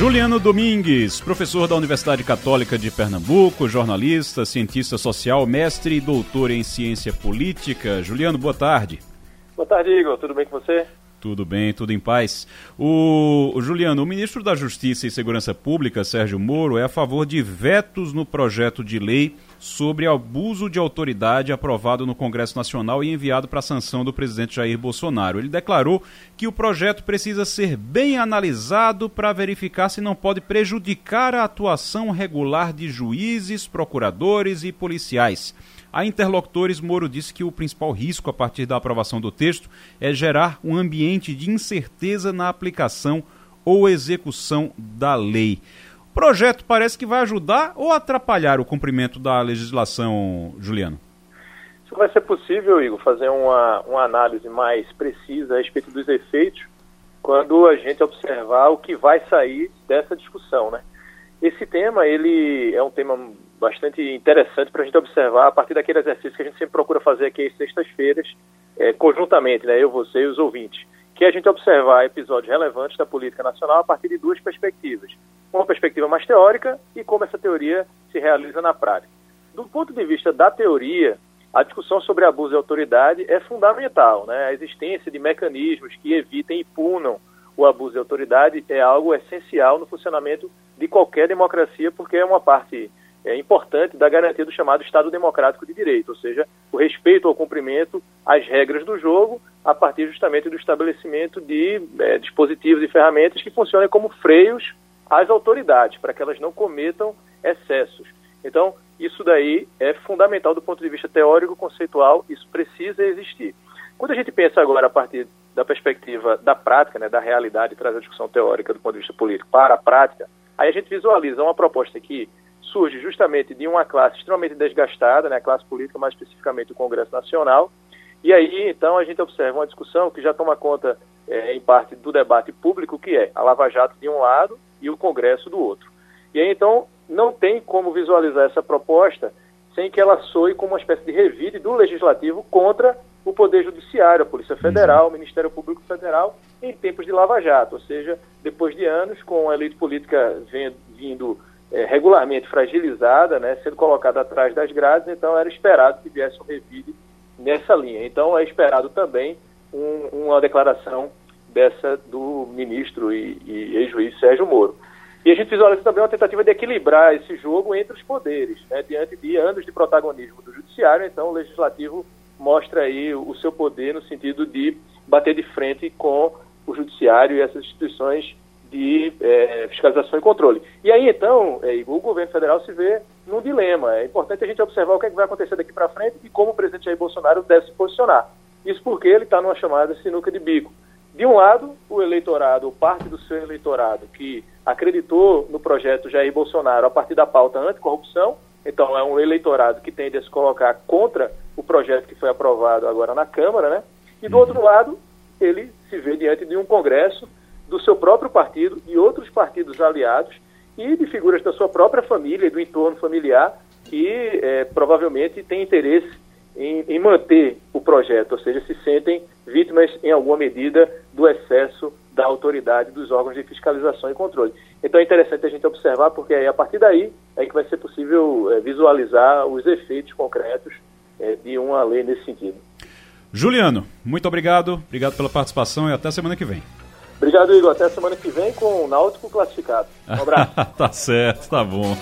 Juliano Domingues, professor da Universidade Católica de Pernambuco, jornalista, cientista social, mestre e doutor em ciência política. Juliano, boa tarde. Boa tarde, Igor. Tudo bem com você? Tudo bem, tudo em paz. O, o, Juliano, o ministro da Justiça e Segurança Pública, Sérgio Moro, é a favor de vetos no projeto de lei sobre abuso de autoridade aprovado no Congresso Nacional e enviado para sanção do presidente Jair Bolsonaro. Ele declarou que o projeto precisa ser bem analisado para verificar se não pode prejudicar a atuação regular de juízes, procuradores e policiais. A interlocutores, Moro disse que o principal risco a partir da aprovação do texto é gerar um ambiente de incerteza na aplicação ou execução da lei. O projeto parece que vai ajudar ou atrapalhar o cumprimento da legislação, Juliano? Isso vai ser possível, Igor, fazer uma, uma análise mais precisa a respeito dos efeitos quando a gente observar o que vai sair dessa discussão, né? Esse tema, ele é um tema bastante interessante para a gente observar a partir daquele exercício que a gente sempre procura fazer aqui às sextas-feiras, é, conjuntamente, né, eu, você e os ouvintes, que é a gente observar episódios relevantes da política nacional a partir de duas perspectivas. Uma perspectiva mais teórica e como essa teoria se realiza na prática. Do ponto de vista da teoria, a discussão sobre abuso de autoridade é fundamental. Né? A existência de mecanismos que evitem e punam o abuso de autoridade é algo essencial no funcionamento de qualquer democracia, porque é uma parte é, importante da garantia do chamado Estado Democrático de Direito, ou seja, o respeito ao cumprimento às regras do jogo a partir justamente do estabelecimento de é, dispositivos e ferramentas que funcionem como freios às autoridades, para que elas não cometam excessos. Então, isso daí é fundamental do ponto de vista teórico, conceitual, isso precisa existir. Quando a gente pensa agora a partir da perspectiva da prática, né, da realidade, traz a discussão teórica do ponto de vista político para a prática, aí a gente visualiza uma proposta que surge justamente de uma classe extremamente desgastada, né, a classe política, mais especificamente o Congresso Nacional, e aí, então, a gente observa uma discussão que já toma conta, é, em parte, do debate público, que é a Lava Jato de um lado e o Congresso do outro. E aí, então, não tem como visualizar essa proposta sem que ela soe como uma espécie de revide do Legislativo contra o Poder Judiciário, a Polícia Federal, o Ministério Público Federal, em tempos de Lava Jato, ou seja, depois de anos com a elite política vindo é, regularmente fragilizada, né, sendo colocada atrás das grades, então era esperado que viesse um revide nessa linha. Então é esperado também um, uma declaração dessa do ministro e, e ex-juiz Sérgio Moro. E a gente visualiza também uma tentativa de equilibrar esse jogo entre os poderes, né, diante de anos de protagonismo do judiciário, então o legislativo mostra aí o seu poder no sentido de bater de frente com o judiciário e essas instituições de é, fiscalização e controle. E aí, então, é, o governo federal se vê num dilema. É importante a gente observar o que, é que vai acontecer daqui para frente e como o presidente Jair Bolsonaro deve se posicionar. Isso porque ele está numa chamada sinuca de bico. De um lado, o eleitorado, ou parte do seu eleitorado, que acreditou no projeto Jair Bolsonaro a partir da pauta anticorrupção, então é um eleitorado que tende a se colocar contra o projeto que foi aprovado agora na Câmara, né? E do outro lado, ele se vê diante de um Congresso do seu próprio partido e outros partidos aliados e de figuras da sua própria família e do entorno familiar que é, provavelmente têm interesse em, em, manter o projeto, ou seja, se sentem vítimas em alguma medida do excesso da autoridade dos órgãos de fiscalização e controle. Então é interessante a gente observar, porque aí, a partir daí é que vai ser possível é, visualizar os efeitos concretos é, de uma lei nesse sentido. Juliano, muito obrigado, obrigado pela participação e até semana que vem. Obrigado, Igor. Até semana que vem com o Náutico classificado. Um abraço. tá certo, tá bom.